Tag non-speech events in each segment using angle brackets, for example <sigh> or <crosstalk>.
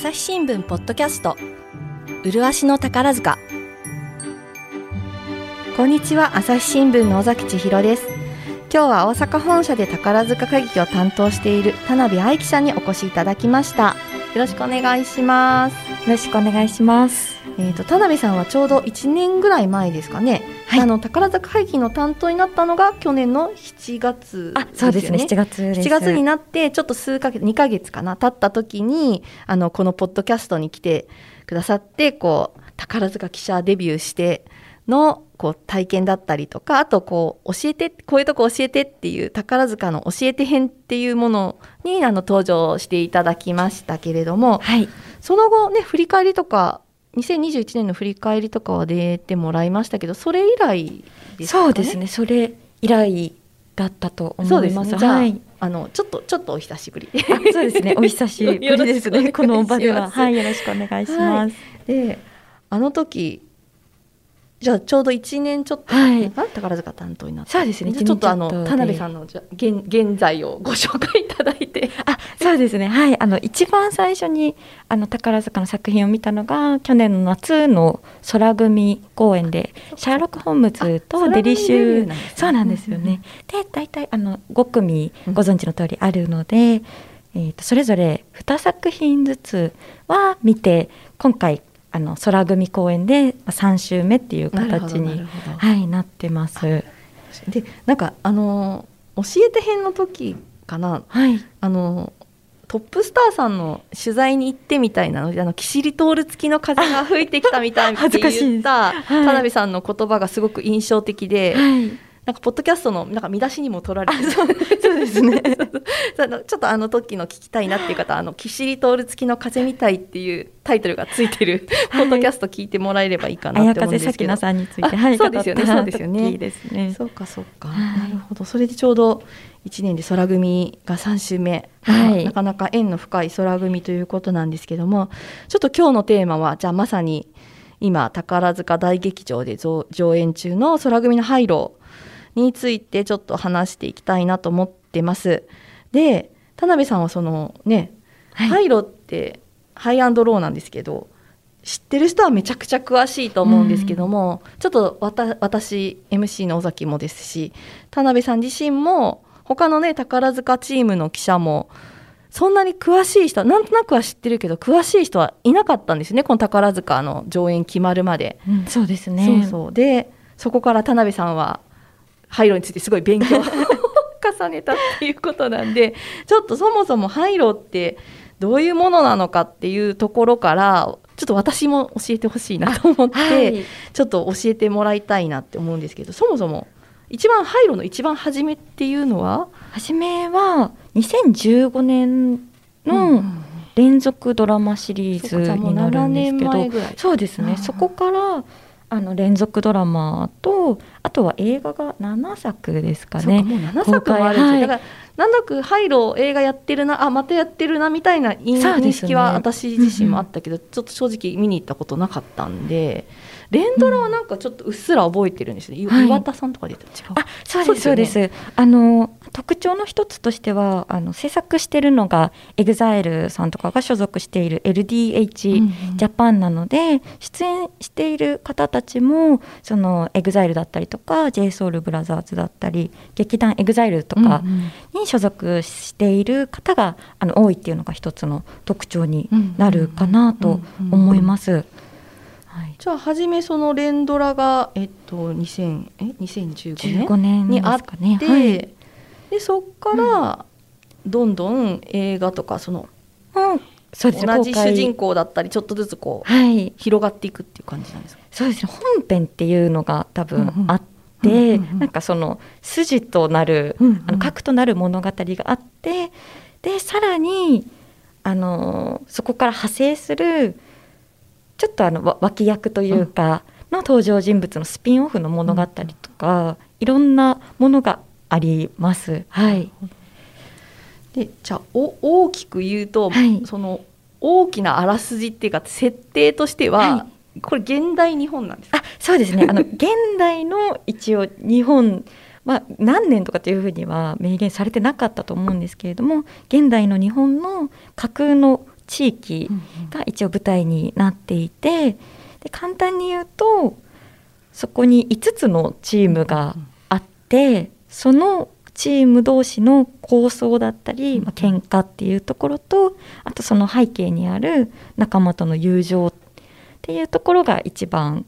朝日新聞ポッドキャスト。麗しの宝塚。こんにちは朝日新聞の尾崎千尋です。今日は大阪本社で宝塚歌劇を担当している田辺愛記者にお越しいただきました。よろしくお願いします。よろしくお願いします。えっ、ー、と田辺さんはちょうど1年ぐらい前ですかね、はい、あの宝塚会議の担当になったのが去年の7月、ね、あそうですね。7月です。7月になってちょっと数か月2か月かな経った時にあのこのポッドキャストに来てくださってこう宝塚記者デビューしてのこう体験だったりとかあとこう教えてこういうとこ教えてっていう宝塚の教えて編っていうものにあの登場していただきましたけれども、はい、その後ね振り返りとか2021年の振り返りとかは出てもらいましたけどそれ以来ですか、ね、そうですねそれ以来だったと思います。すね、はい、あのちょっとちょっとお久しぶり。そうですね。お久しぶりですね。この場でははいよろしくお願いします。はい、で、あの時じゃあちょうど1年ちょっと、はい、宝塚担当になって。そうですね。ちょっとあの田辺さんのじゃ現現在をご紹介いただいて。あそうですね。はい。あの一番最初にあの宝塚の作品を見たのが去年の夏の空組公演でシャーロック・ホームズとデリシュー、ね、そうなんですよね、で大体あの5組ご存知の通りあるので、うん、えーとそれぞれ2作品ずつは見て今回あの空組公演で3週目っていう形にはい、なってます。でなんかあの教えて編の時かな、はい、あのトップスターさんの取材に行ってみたいなの？であのキシリトール付きの風が吹いてきたみたいって言った <laughs> 田辺さんの言葉がすごく印象的で。はいなんかポッドキャストのなんか見出しにも取られてそうですねちょっとあの時の聞きたいなっていう方あのキシリトール付きの風みたいっていうタイトルがついてる、ポッドキャスト聞いてもらえればいいかなって思うんですけど。さんについて、はい、そうですよね。そうですよね。いいですね。そうかそうか、なるほど。それでちょうど1年で空組が3週目、はい、なかなか縁の深い空組ということなんですけどもちょっと今日のテーマはじゃあまさに今宝塚大劇場で上演中の空組の廃炉についてちょっと話していきたいなと思ってます。で田辺さんはそのね、はい、ハイロってハイアンドローなんですけど知ってる人はめちゃくちゃ詳しいと思うんですけども、うん、ちょっと私 MC の尾崎もですし田辺さん自身も他のね宝塚チームの記者もそんなに詳しい人はなんとなくは知ってるけど詳しい人はいなかったんですねこの宝塚の上演決まるまで。うん、そうですねそうそうでそこから田辺さんは廃炉についてすごい勉強を <laughs> 重ねたっていうことなんでちょっとそもそも廃炉ってどういうものなのかっていうところからちょっと私も教えてほしいなと思って、はい、ちょっと教えてもらいたいなって思うんですけどそもそも一番廃炉の一番初めっていうのは？初めは2015年の連続ドラマシリーズになるんですけど、うん、そうですね。そこからあの連続ドラマとあとは映画が7作ですかね。もう7作もあるんですよ、はい、だからなんだく廃炉映画やってるなあまたやってるなみたいな認識は私自身もあったけど、ねちょっと正直見に行ったことなかったんで。連ドラはなんかちょっとうっすら覚えてるんですね、うん、岩田さんとかで違う、あそうですそうです、ね、あの特徴の一つとしてはあの制作してるのが EXILE さんとかが所属している LDH ジャパンなので、うんうん、出演している方たちもその EXILE だったりとか JSOULBROTHERS だったり劇団 EXILE とかに所属している方があの多いっていうのが一つの特徴になるかなと思います。じゃあ初めその連ドラが、えっと、2000え2015年？にあって、ねはい、でそこからどんどん映画とかその、うん、そうです同じ主人公だったりちょっとずつこう、はい、広がっていくっていう感じなんですか？そうですね本編っていうのが多分あって、うんうん、なんかその筋となる、うんうん、あの核となる物語があってでさらにあのそこから派生するちょっとあの脇役というか、の登場人物のスピンオフの物語とか、いろんなものがあります。はい、でじゃあお大きく言うと、はい、その大きなあらすじっていうか設定としては、はい、これ現代日本なんですあそうですね。あの <laughs> 現代の一応日本まあ、何年とかというふうには明言されてなかったと思うんですけれども現代の日本の架空の地域が一応舞台になっていてで簡単に言うとそこに5つのチームがあってそのチーム同士の構想だったり、まあ喧嘩っていうところとあとその背景にある仲間との友情っていうところが一番、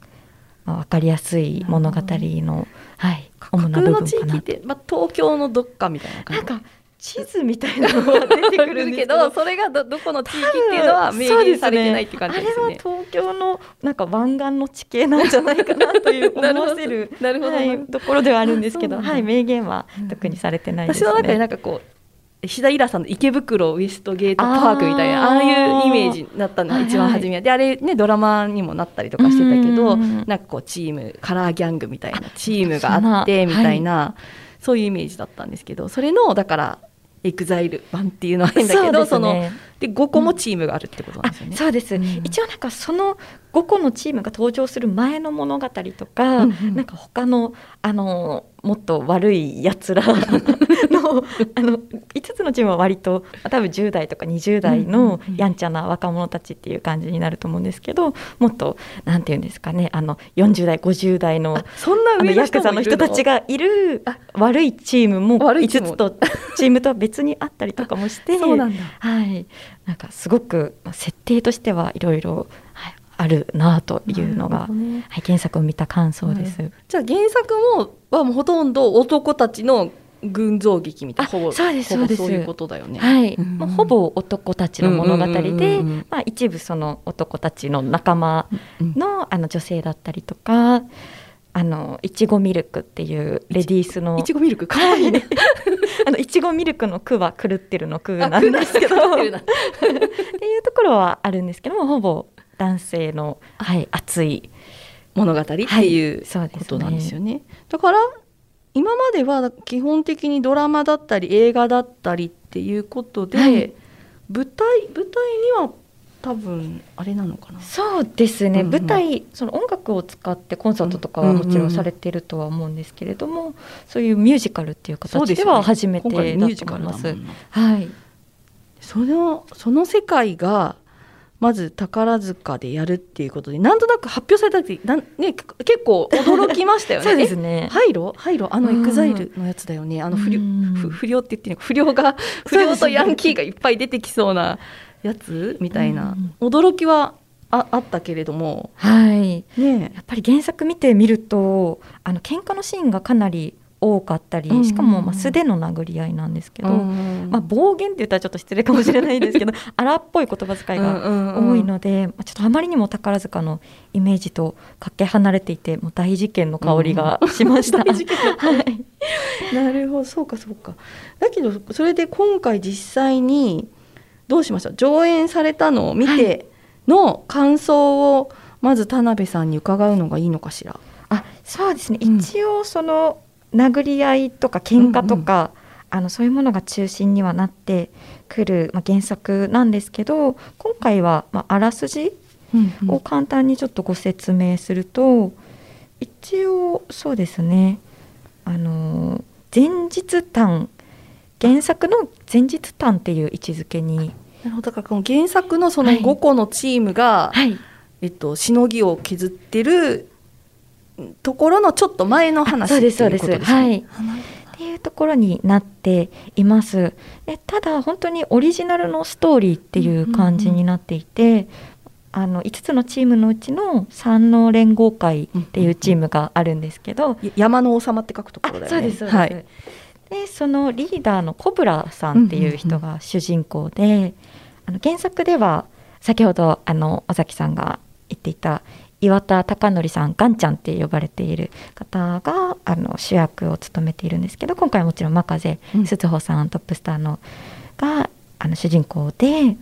まあ、分かりやすい物語の、はい、主な部分かな。地域って、まあ、東京のどっかみたいな感じ？なんか地図みたいなのが出てくるけど <laughs> それがどどこの地域っていうのは明言されてないって感じですね。あれは東京のなんか湾岸の地形なんじゃないかなという思わせる <laughs> なるほど、はい、ところではあるんですけど、あそうなん。だはい、明言は特にされてないです、ね。私の中でなんかこう石田イラさんの池袋ウエストゲートパークみたいなああいうイメージになったのが一番初めは、であれねドラマにもなったりとかしてたけどうん。なんかこうチームカラーギャングみたいなチームがあってみたいな、そういうイメージだったんですけどそれのだからエグザイル版っていうのは変だけどそ,、ね。ので5個もチームがあるってことなんですよね。あそうです、うん。一応なんかその5個のチームが登場する前の物語とか、うんうん。なんか他のあのもっと悪いやつらの <laughs> あの5つのチームは割と多分10代とか20代のやんちゃな若者たちっていう感じになると思うんですけどもっとなんていうんですかねあの40代50代のあそんな上の人ヤクザの人たちがいる悪いチームも5悪いチーム。つとチームとは別にあったりとかもして <laughs> そうなんだ。はい、なんかすごくまあ設定としてはいろいろはいあるなというのが、ね。はい、原作を見た感想です。じゃあ原作もはもうほとんど男たちの群像劇みたいなあほぼそうですそうです。そういうことだよね。はい、うん。もうほぼ男たちの物語で、うんうんうんうんまあ、一部その男たちの仲間うんのあの女性だったりとかあのいちごミルクっていうレディースのいちごミルクかわいいね。<laughs> あのいちごミルクの句は狂ってるの句あなんですけど。<laughs> っていうところはあるんですけどもほぼ男性の、はい、熱い物語っていうそうですねことなんですよね。だから今までは基本的にドラマだったり映画だったりっていうことで、はい。舞台舞台には多分あれなのかな。そうですね、うんうん。舞台その音楽を使ってコンサートとかはもちろんされてるとは思うんですけれども、そういうミュージカルっていう形では初めてだと思います。カルだもんな。はい、そのその世界がまず宝塚でやるっていうことでなんとなく発表された時なん、ね、結構驚きましたよね。<laughs> そうですね。えハイローハイローあのうん。エグザイルのやつだよね。あの不良不良って言って不良が <laughs> 不良とヤンキーがいっぱい出てきそうなやつみたいな。驚きはああったけれども。はい、ねやっぱり原作見てみるとあの喧嘩のシーンがかなり多かったり、うんうんうん。しかもまあ素手の殴り合いなんですけど、うんまあ、暴言って言ったらちょっと失礼かもしれないですけど <laughs> 荒っぽい言葉遣いが多いので、まあ、ちょっとあまりにも宝塚のイメージとかけ離れていてもう大事件の香りがしました。<laughs> 大事件の <laughs> はい。なるほど。そうかそうか。だけどそれで今回実際にどうしました？上演されたのを見ての感想をまず田辺さんに伺うのがいいのかしら？あそうですね、うん。一応その殴り合いとか喧嘩とか、あのそういうものが中心にはなってくる、まあ、原作なんですけど今回は、まあ、あらすじを簡単にちょっとご説明すると、一応そうですねあの前日譚原作の前日譚っていう位置づけに、なるほど。だからこの原作のそのはい。5個のチームが、はい、えっと、しのぎを削ってるところのちょっと前の話そうですそうはい。っていうところになっています。でただ本当にオリジナルのストーリーっていう感じになっていて、あの5つのチームのうちの三能連合会っていうチームがあるんですけど山の王様って書くところだよね。そうですそうです、はい。でそのリーダーのコブラさんっていう人が主人公で、あの原作では先ほどあの尾崎さんが言っていた岩田貴則さんガンちゃんって呼ばれている方があの主役を務めているんですけど今回もちろん真風鈴穂さん、トップスターのがあの主人公で。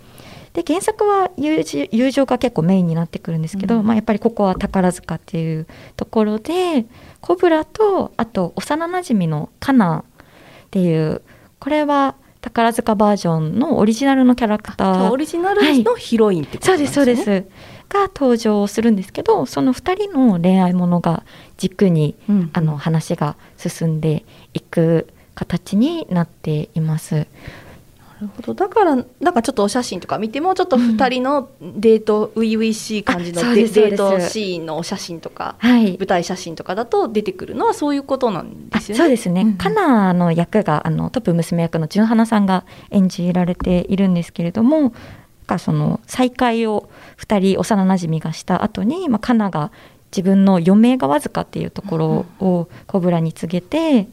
で原作は友情が結構メインになってくるんですけど、うんまあ、やっぱりここは宝塚っていうところでコブラとあと幼なじみのカナっていうこれは宝塚バージョンのオリジナルのキャラクターオリジナルのヒロインってことそうですなんです。そうですが登場するんですけどその2人の恋愛ものが軸にうん。あの話が進んでいく形になっています。なるほど。だからなんかちょっとお写真とか見てもちょっと2人のデート初々しい感じのデ,、デートシーンのお写真とか、はい、舞台写真とかだと出てくるのはそういうことなんですよね。そうですね、うん、カナの役があのトップ娘役の純花さんが演じられているんですけれどもかその再会を2人幼なじみがした後に、まあ、カナが自分の余命がわずかっていうところをコブラに告げて、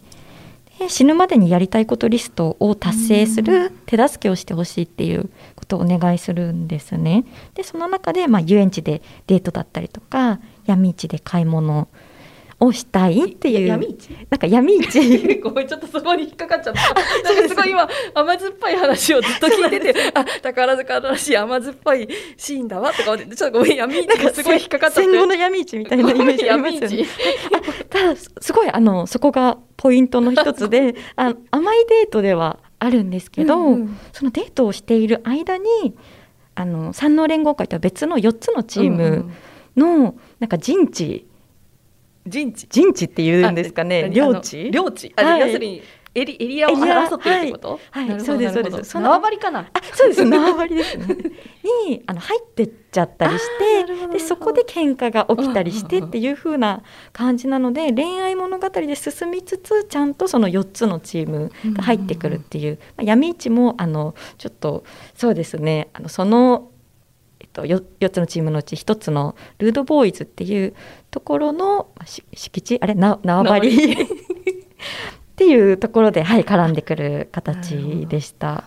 死ぬまでにやりたいことリストを達成する手助けをしてほしいっていうことをお願いするんですね。でその中で、まあ、遊園地でデートだったりとか闇市で買い物をしたいっていう。闇市？なんか闇市。<laughs> ごめんちょっとそこに引っかかっちゃった。<laughs> なんかすごい今甘酸っぱい話をずっと聞いててあ宝塚らしい甘酸っぱいシーンだわとかちょっとごめん闇市がす。ごい引っかかっちゃって。戦後の闇市みたいなイメージありますよね。ただすごいあのそこがポイントの一つで <laughs> あ甘いデートではあるんですけど、うんうん、そのデートをしている間にあの山王連合会とは別の4つのチームの、なんか陣地陣地陣地っていうんですかね？領地？領地。あ、はい、要するにエリエリアを争ってるってこと、はい、はい、そうですそうです。縄張りかな？あそうです。縄張りですね。にあの入ってっちゃったりして <laughs> でそこで喧嘩が起きたりしてっていう風な感じなので恋愛物語で進みつつちゃんとその4つのチームが入ってくるっていう、まあ、闇市もあのちょっとそうですね。あのそのと 4, 4つのチームのうち1つのルードボーイズっていうところの敷地あれ？縄張り？<laughs> っていうところで、はい、絡んでくる形でした。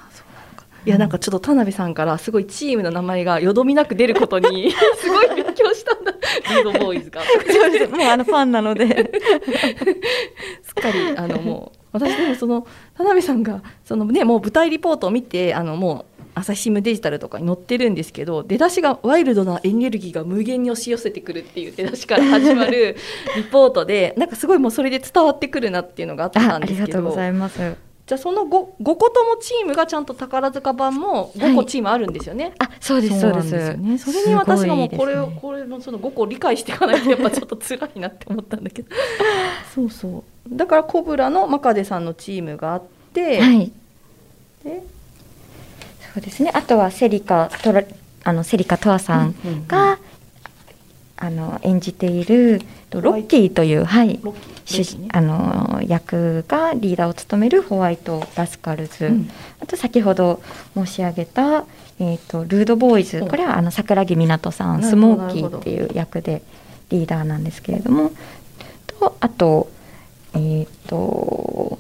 いやなんかちょっと田辺さんからすごいチームの名前がよどみなく出ることに <laughs> すごい勉強したんだ。ルードボーイズが。もうあのファンなので。<laughs> すっかりあのもう私でもその田辺さんがそのねもう舞台リポートを見てあのもう朝日新聞デジタルとかに載ってるんですけど出だしがワイルドなエネルギーが無限に押し寄せてくるっていう出だしから始まる <laughs> リポートでなんかすごいもうそれで伝わってくるなっていうのがあったんですけどありがとうございますじゃあその 5, 5個ともチームがちゃんと宝塚版も5個チームあるんですよね。はい、あそうですそうです。ね、それに私がもうこれを、ね、これのその5個理解していかないとやっぱちょっと辛いなって思ったんだけど。<laughs> そうそう。だからコブラのマカデさんのチームがあって、はい、でそうですね。あとはセリカトラあのセリカトアさんが、あの演じているロッキー。という、はい、あの役がリーダーを務めるホワイト・ラスカルズ、うん、あと先ほど申し上げた、えーと、ルードボーイズ。これはあの桜木湊さんスモーキーっていう役でリーダーなんですけれども。とあと,、えーと、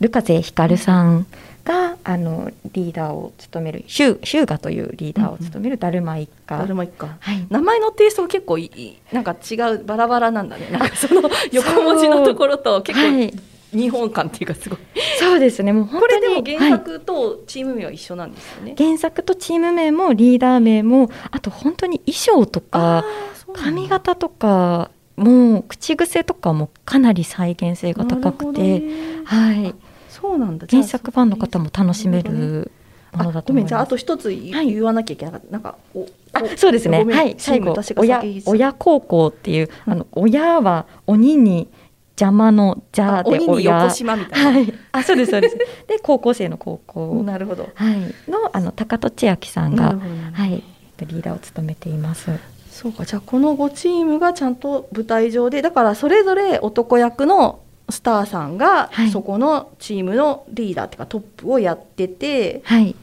ルカゼヒカルさんがあのリーダーを務めるヒュヒューガというリーダーを務めるダルマ一家、はい、名前のテイストが結構いなんか違うバラバラなんだね。なんかその横文字のところと結構、はい。日本感っていうかすごい。そうですね。もうこれでも原作とチーム名は一緒なんですよね、はい、原作とチーム名もリーダー名もあと本当に衣装とか髪型とかもう口癖とかもかなり再現性が高くて、はいそうなんだ原作ファンの方も楽しめるものだと思います。じゃああと一つ言わなきゃいけなかった。なんかおあそうですね。はい最後親親孝行っていう、うん、あの親は鬼に邪魔の邪で親横島みたいな。はい、あそうですそうです。で <laughs> 高校生の高校なるほどはいのあの高戸千秋さんがはいリーダーを務めています。そうかじゃあこの5チームがちゃんと舞台上でだからそれぞれ男役のスターさんがそこのチームのリーダーっていうかトップをやってて、はい、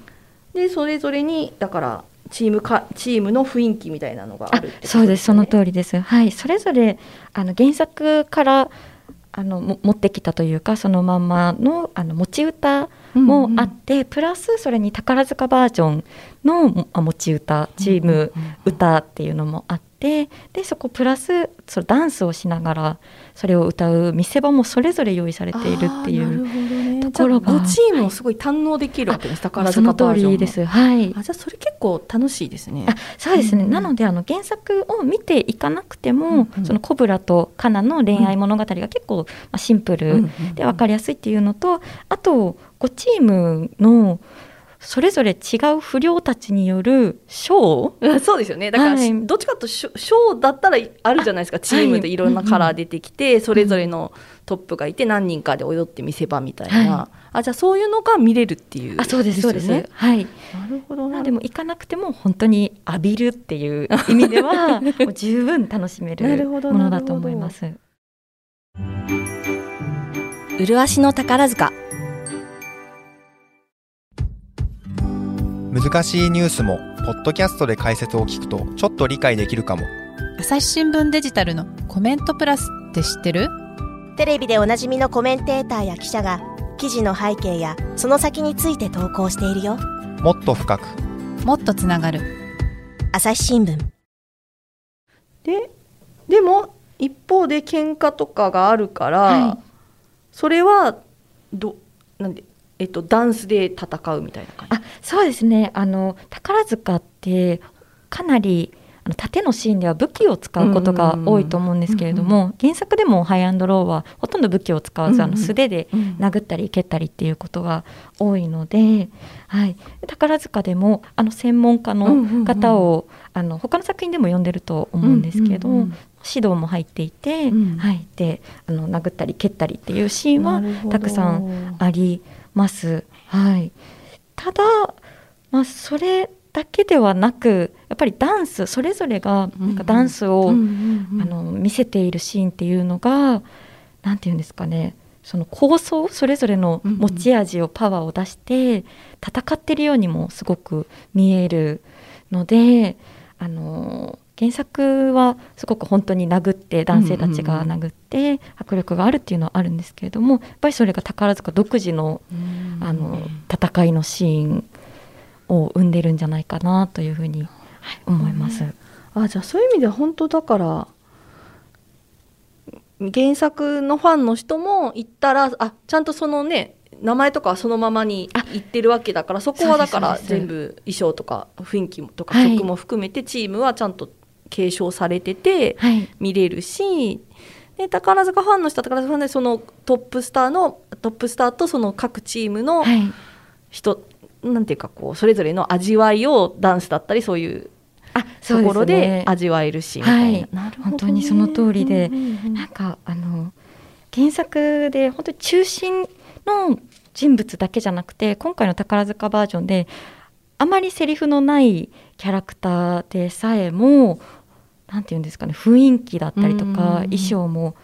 でそれぞれにだからチームかチームの雰囲気みたいなのがある、ね、そうです。その通りです。はい、それぞれあの原作からあの持ってきたというかそのまんまのあの持ち歌もあって、うんうん、プラスそれに宝塚バージョンの持ち歌チーム歌っていうのもあって、でそこプラスそのダンスをしながらそれを歌う見せ場もそれぞれ用意されているっていうところが、ね、5チームをすごい堪能できるわけです、宝塚バージョンです。はい。あじゃあそれ結構楽しいですね。そうですね。うん、なのであの原作を見ていかなくても、うんうん、そのコブラとカナの恋愛物語が結構、まあ、シンプルで分かりやすいっていうのと、あと5チームのそれぞれ違う不良たちによるショー？そうですよね。だから、はい、どっちかとショーだったらあるじゃないですか。チームでいろんなカラー出てきて、はい、それぞれのトップがいて何人かで踊って見せ場みたいな、はい、あじゃあそういうのが見れるっていう、あそうですそうです。はい。なるほどな。でも行かなくても本当に浴びるっていう意味では <laughs> もう十分楽しめるなるほど。ものだと思います。麗しの宝塚難しいニュースもポッドキャストで解説を聞くとちょっと理解できるかも。朝日新聞デジタルのコメントプラスって知ってる？テレビでおなじみのコメンテーターや記者が記事の背景やその先について投稿しているよ。もっと深く。もっとつながる。朝日新聞。ででも一方で喧嘩とかがあるから、はい。それはどなんでえっとダンスで戦うみたいな感じ？あそうですね。あの宝塚ってかなりあの縦のシーンでは武器を使うことが多いと思うんですけれども、原作でもハイアンドローはほとんど武器を使わず、あの素手で殴ったり蹴ったりっていうことが多いので、はい、宝塚でもあの専門家の方を、あの他の作品でも読んでると思うんですけど、うんうんうん指導も入っていて、うん。はい、であの殴ったり蹴ったりっていうシーンはたくさんあります。はい、ただ、まあ、それだけではなくやっぱりダンスそれぞれがなんかダンスを、あの見せているシーンっていうのがなんていうんですかね。その構想それぞれの持ち味をパワーを出して戦ってるようにもすごく見えるのであの原作はすごく本当に殴って男性たちが殴って迫力があるっていうのはあるんですけれどもやっぱりそれが宝塚独自のあの戦いのシーンを生んでるんじゃないかなというふうに、はい思います。あじゃあそういう意味では本当だから原作のファンの人も行ったらあちゃんとそのね名前とかはそのままに言ってるわけだからそこはだから全部衣装とか雰囲気とかはい。曲も含めてチームはちゃんと継承されててはい。見れるしで宝塚ファンの人は宝塚ファンでそのトップスターのトップスターとその各チームのはい。人、なんていうかこうそれぞれの味わいをダンスだったりそういうあところでね味わえるしみたいな。はい。なるほどね。本当にその通りでうんうんうん。なんかあの原作で本当に中心の人物だけじゃなくて今回の宝塚バージョンであまりセリフのないキャラクターでさえもなんていうんですかね雰囲気だったりとうんうんかうん。衣装も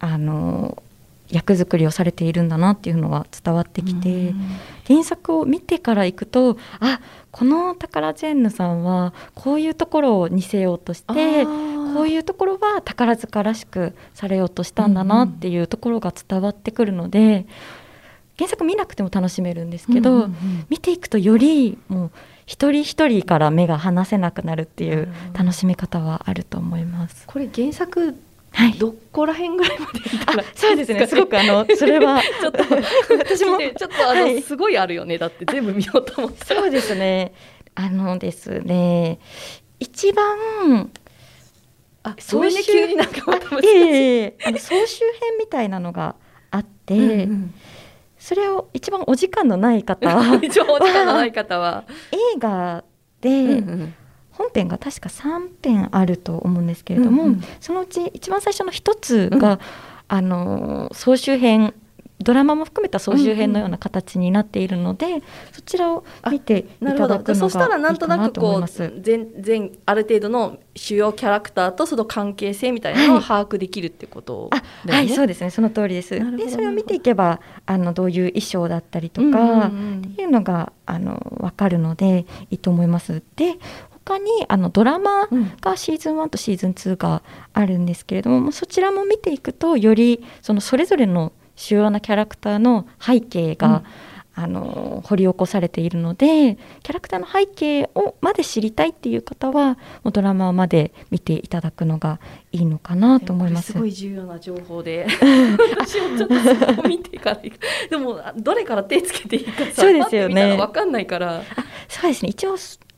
あの役作りをされているんだなっていうのは伝わってきて、原作を見てから行くとあこのタカラジェンヌさんはこういうところを似せようとしてこういうところは宝塚らしくされようとしたんだなっていうところが伝わってくるので、原作見なくても楽しめるんですけど、うんうんうん。見ていくとよりもう一人一人から目が離せなくなるっていう楽しみ方はあると思います。これ原作はい、どこら辺ぐらいまでそうですね。<laughs> すごくあのそれはちょっと私もちょっとあの、はい。すごいあるよね。だって全部見ようと思ったら。そうですね。あのですね、一番あ総集急になんかまたえいえあの総集編みたいなのがあって、うんうんそれを一番お時間のない方 <laughs> 一応お時間のない方は、映画で、うんうん。本編が確か3編あると思うんですけれども、うんうん。そのうち一番最初の一つが、あの総集編ドラマも含めた総集編のような形になっているので、そちらを見ていなるほどただくのがそしたらなんとないくいかなと思いこます。う全全ある程度の主要キャラクターとその関係性みたいなのをはい把握できるってことあだよね。はいそうですねその通りです。でそれを見ていけばあのどういう衣装だったりとか、うんうんうんっていうのがあの分かるのでいいと思います。で他にあのドラマうんがシーズン1とシーズン2があるんですけれどもそちらも見ていくとよりそのそれぞれの主要なキャラクターの背景が、あの掘り起こされているのでキャラクターの背景をまで知りたいっていう方はドラマまで見ていただくのがいいのかなと思います。すごい重要な情報で。<laughs> 私もちょっとそこ見ていかないでもどれから手つけていいかさそうですよね。パッて見たら分かんないから。そうですね。一応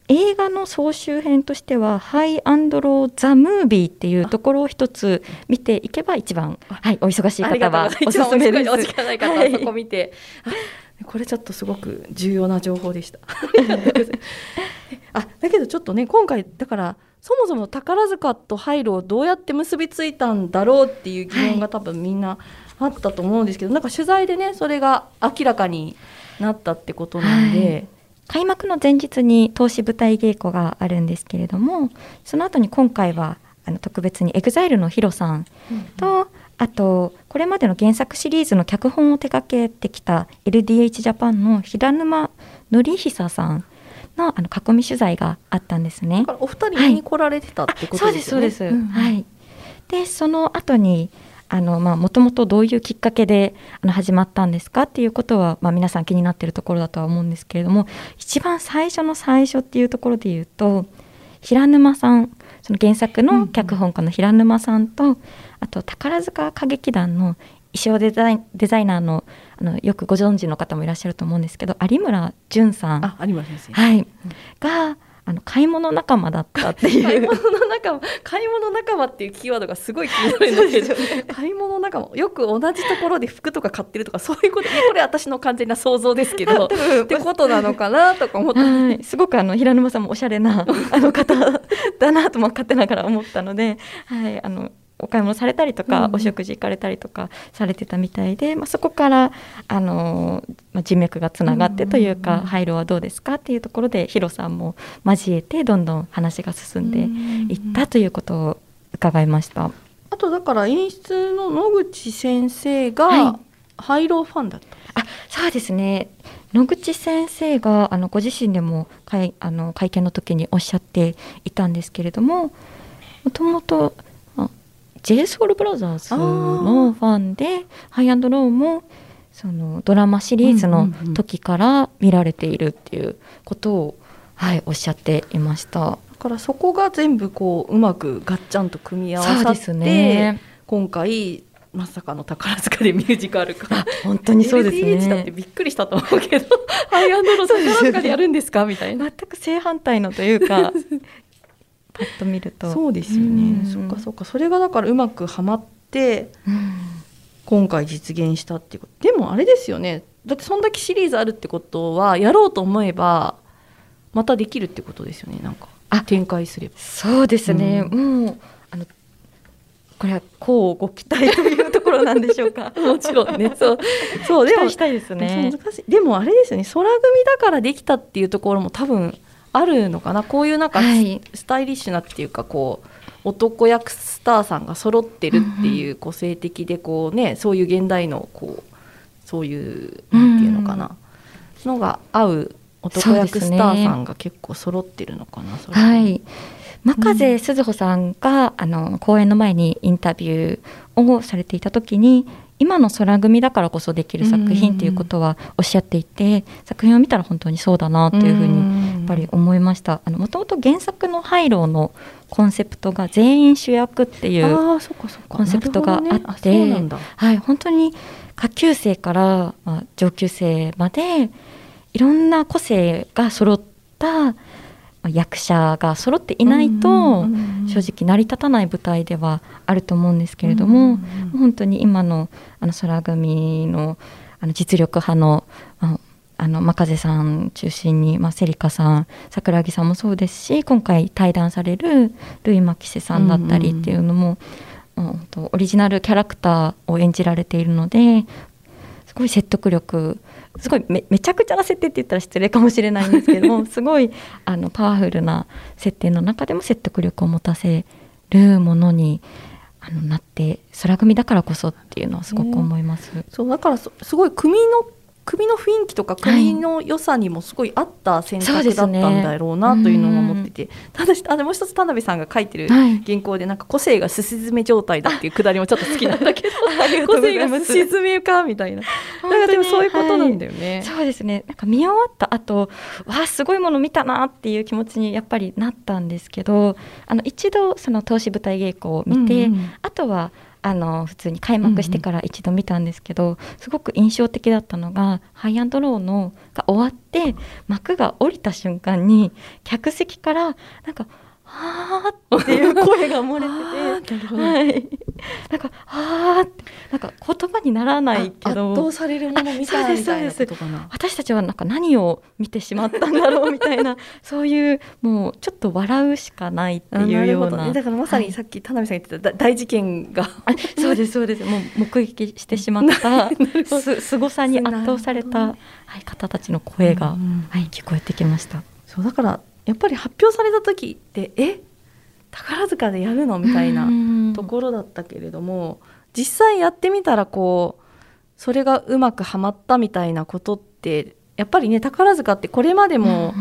映画の総集編としては「ハイアンドロー・ザ・ムービー」っていうところを一つ見ていけば一番、はい、お忙しい方はいおすすめです。お時間ない方はそこ見て、あこれちょっとすごく重要な情報でした。<laughs> あだけどちょっとね今回だからそもそも宝塚とハイロをどうやって結びついたんだろうっていう疑問が多分みんなあったと思うんですけどなんか取材でねそれが明らかになったってことなんで、はい開幕の前日に投資舞台稽古があるんですけれどもその後に今回はあの特別に EXILE のヒロさんと、うんうん、あとこれまでの原作シリーズの脚本を手掛けてきた LDH ジャパンの平沼則久さんのあの囲み取材があったんですね。お二人見に来られてたってことですよね。はい、そうですそうです。うん、はい。でその後にもともとどういうきっかけであの始まったんですかっていうことはまあ皆さん気になっているところだとは思うんですけれども一番最初の最初っていうところで言うと平沼さんその原作の脚本家の平沼さんと、うん、あと宝塚歌劇団の衣装デザイデザイナーのあのよくご存知の方もいらっしゃると思うんですけど有村淳さん、有村先生、はい、うん、があの買い物仲間だったっていう。買い物仲間買い物仲間っていうキーワードがすごい気になるんだけど、<laughs> ね、買い物仲間よく同じところで服とか買ってるとかそういうことこれ私の完全な想像ですけど <laughs> <laughs> ってことなのかなとか思って、はい、すごくあの平沼さんもおしゃれなあの方だなとも勝手ながら思ったので、はい、あのお買い物されたりとか、うん、お食事行かれたりとかされてたみたいで、まあ、そこからあの、まあ、人脈がつながってというか、うん、廃炉はどうですかっていうところでヒロさんも交えてどんどん話が進んでいったということを伺いました。あとだから演出の野口先生が廃炉ファンだった、はい、あそうですね。野口先生があのご自身でも会あの会見の時におっしゃっていたんですけれどももともと JSOULBROTHERS のファンでハイアンドローもそのドラマシリーズの時から見られているっていうことを、はい、おっしゃっていました。だからそこが全部こううまくガッチャンと組み合わさって、ね、今回まさかの宝塚でミュージカルか本当にそうですね。だってびっくりしたと思うけどハイアンドロー宝塚でやるんですか？みたいな。全く正反対のというか <laughs> パッと見ると。そうですよね、うん、そっかそっか。それがだからうまくはまって、うん、今回実現したっていうこと。でもあれですよね。だってそんだけシリーズあるってことはやろうと思えばまたできるってことですよね。なんか展開すれば。そうですね、うん、もうあのこれはこうご期待というところなんでしょうか。<laughs> もちろんね。そう。そうでもしたいですね。難しい。でもあれですよね。空組だからできたっていうところも多分あるのかな？こういうなんか、はい、スタイリッシュなっていうかこう男役スターさんが揃ってるっていう個性的でこうねそういう現代のこうそういうなんていうのかな、うん、のが合う男役スターさんが結構揃ってるのかな、ね、はい。真風鈴穂さんが、あの公演の前にインタビューをされていた時に今の空組だからこそできる作品っていうことはおっしゃっていて、作品を見たら本当にそうだなというふうにぱり思いました。もともと原作のハイローのコンセプトが全員主役っていうコンセプトがあって、ね、はい、本当に下級生から、まあ、上級生までいろんな個性が揃った役者が揃っていないと正直成り立たない舞台ではあると思うんですけれども本当に今のあの空組のあの実力派のあの真風さん中心に、まあ、セリカさん桜木さんもそうですし今回対談されるルイ・マキセさんだったりっていうのも、うんうん、オリジナルキャラクターを演じられているのですごい説得力すごいめめちゃくちゃな設定って言ったら失礼かもしれないんですけども <laughs> すごいあのパワフルな設定の中でも説得力を持たせるものにあのなって空組だからこそっていうのはすごく思います。そうだからすごい組の首の雰囲気とか首の良さにもすごい合った選択だったんだろうなというのを思ってて、ただしあもう一つ田辺さんが書いてる原稿でなんか個性がすし詰め状態だっていうくだりもちょっと好きなんだけど <laughs> 個性がすし詰めかみたいな。なんかでもそういうことなんだよね、はい、そうですね。なんか見終わった後わあすごいもの見たなっていう気持ちにやっぱりなったんですけどあの一度その投資舞台稽古を見て、うんうん、あとはあの普通に開幕してから一度見たんですけど、うんうん、すごく印象的だったのがハイアンドローのが終わって幕が降りた瞬間に客席からなんか「はあ」っていう声が漏れてて、<laughs> はい、なんかあーってなんか言葉にならないけ圧ど倒されるものみたいなことかな。私たちはなんか何を見てしまったんだろうみたいな <laughs> そういうもうちょっと笑うしかないっていうような。るほどね。だからまさにさっき田辺さん言ってただ大事件が。あそうですそうです。もう目撃してしまった <laughs> す凄さに圧倒された、はい、方たちの声が、うんはい、聞こえてきました。そうだからやっぱり発表された時ってえ？宝塚でやるの？みたいなところだったけれども、実際やってみたらこうそれがうまくはまったみたいなことってやっぱりね宝塚ってこれまでも、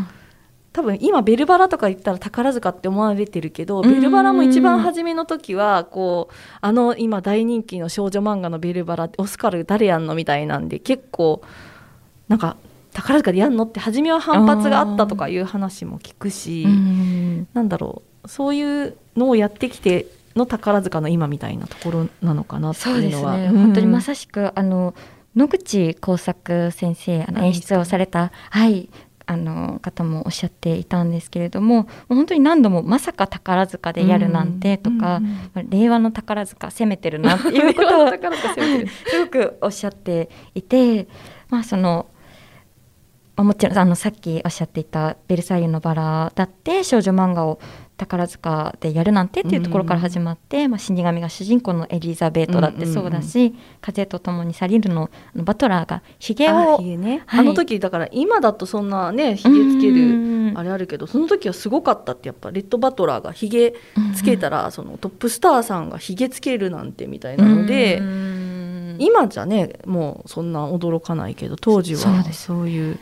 多分今ベルバラとか言ったら宝塚って思われてるけど、うんベルバラも一番初めの時はこうあの今大人気の少女漫画のベルバラオスカル誰やんのみたいなんで結構なんか宝塚でやんのって初めは反発があったとかいう話も聞くし、うん。なんだろうそういうのをやってきての宝塚の今みたいなところなのかなってそういうのは。ですね、本当にまさしくあの野口耕作先生あのはい演出をされた、はい、あの方もおっしゃっていたんですけれども本当に何度もまさか宝塚でやるなんてとか、うんうん。まあ令和の宝塚攻めてるなっていうことを <laughs> <laughs> すごくおっしゃっていて、まあそのまあもちろんあのさっきおっしゃっていた「ベルサイユのバラ」だって少女漫画を宝塚でやるなんてっていうところから始まって、まあ、死神が主人公のエリザベートだってそうだし「風と共に去りるの」バトラーがひげをあね、はい。あの時だから今だとそんなねひげつけうるんあれあるけどその時はすごかったってやっぱレッドバトラーがひげつけたら、そのトップスターさんがひげつけるなんてみたいなので、うん今じゃねもうそんな驚かないけど当時は。そういう。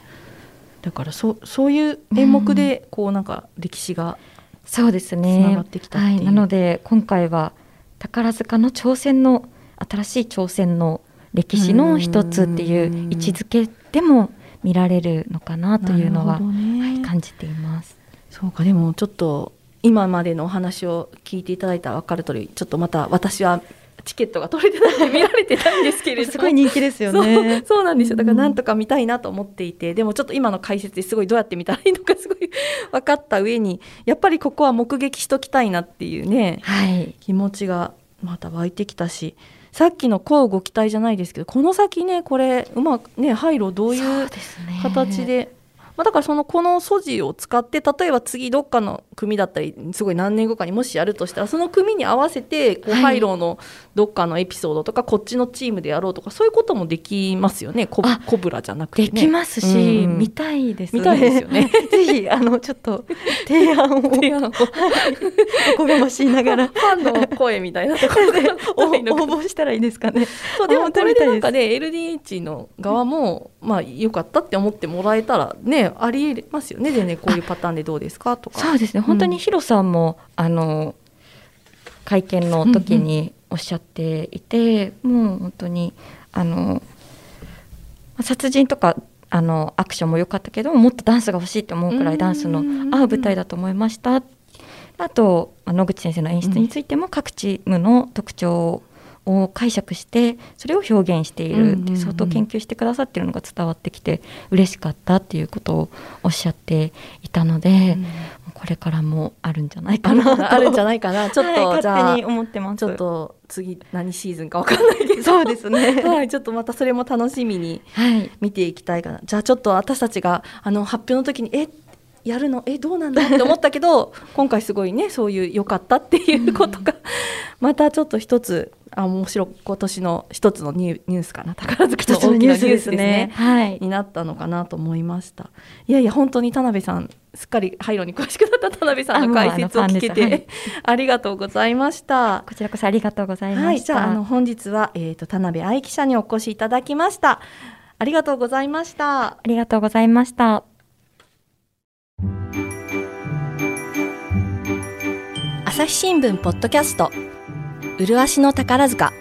だからそそういう演目でこうなんか歴史がそうですつなねがってきたはい、なので今回は宝塚の挑戦の新しい挑戦の歴史の一つっていう位置づけでも見られるのかなというのは、ね。はい、感じています。そうか。でもちょっと今までのお話を聞いていただいたら分かる通りちょっとまた私はチケットが取れてない見られてないんですけれど。もすごい人気ですよそうね。そうなんですよ。だからなんとか見たいなと思っていて。でもちょっと今の解説ですごいどうやって見たらいいのかすごい分かった上にやっぱりここは目撃しときたいなっていうねはい、気持ちがまた湧いてきたし。さっきのこうご期待じゃないですけどこの先ねこれうまくね廃炉どういう形で、まあ、だからそのこの素地を使って例えば次どっかの組だったりすごい何年後かにもしやるとしたらその組に合わせてこうはいハイローのどっかのエピソードとかこっちのチームでやろうとかそういうこともできますよね。コあコブラじゃなくてでね。きますし、うん見たいですね。見たいですよね。<laughs> ぜひあのちょっと <laughs> 提案を。っていうのを。<laughs> おこがましいながら。ファンの声みたいなところ。で応募したらいいですかね。そうでもこれでなんかね LDH の側もまあ良かったって思ってもらえたらねありえますよね。全然こういうパターンでどうですか？とか。そうですね。本当にヒロさんも、あの会見の時におっしゃっていて、もう本当にあの殺人とかあのアクションも良かったけどもっとダンスが欲しいと思うくらいダンスの合う舞台だと思いました。あとあ野口先生の演出についても各チームの特徴を解釈してそれを表現しているって相当研究してくださっているのが伝わってきて嬉しかったっていうことをおっしゃっていたので、これからもあるんじゃないかなと。あるんじゃないかな。<laughs> ちょっと、はい勝手に思ってます。ちょっと次何シーズンかわかんないけど。そうですね。<laughs> はいちょっとまたそれも楽しみにはい。見ていきたいかな。じゃあちょっと私たちがあの発表の時にえやるの？えどうなんだ？って思ったけど <laughs> 今回すごいねそういう良かったっていうことが、またちょっと一つあ面白い今年の一つのニュニュースかな。宝塚の一つの大きなニュースですすね。はい。になったのかなと思いました。いやいや本当に田辺さんすっかり廃炉に詳しくなった田辺さんの解説を聞けてああのファンです。<laughs> ありがとうございました。こちらこそありがとうございはい、ました、じゃああの本日は、えー、と田辺愛記者にお越しいただきました。ありがとうございました。ありがとうございました朝日新聞ポッドキャスト。麗しの宝塚。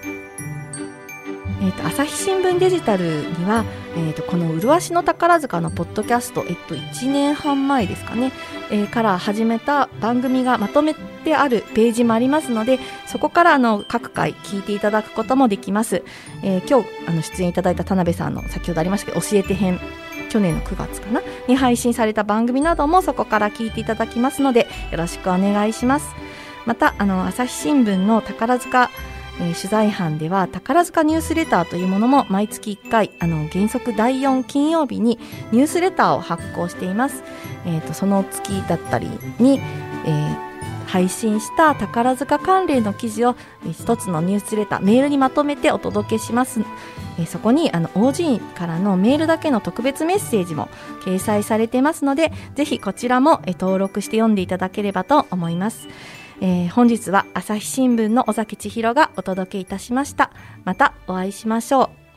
えー、と朝日新聞デジタルには、えー、とこの「麗しの宝塚」のポッドキャスト、えっと、1年半前ですかね、えーから始めた番組がまとめてあるページもありますのでそこからあの各回聞いていただくこともできます、えー今日あの出演いただいた田辺さんの先ほどありましたけど「教えて編」去年の9月かなに配信された番組などもそこから聞いていただきますのでよろしくお願いします。またあの朝日新聞の宝塚えー取材班では宝塚ニュースレターというものも毎月1回あの原則第4金曜日にニュースレターを発行しています、えー、とその月だったりに、えー配信した宝塚関連の記事をえー一つのニュースレターメールにまとめてお届けします、そこにあの OG からのメールだけの特別メッセージも掲載されてますのでぜひこちらも登録して読んでいただければと思います。えー本日は朝日新聞の尾崎千尋がお届けいたしました。またお会いしましょう。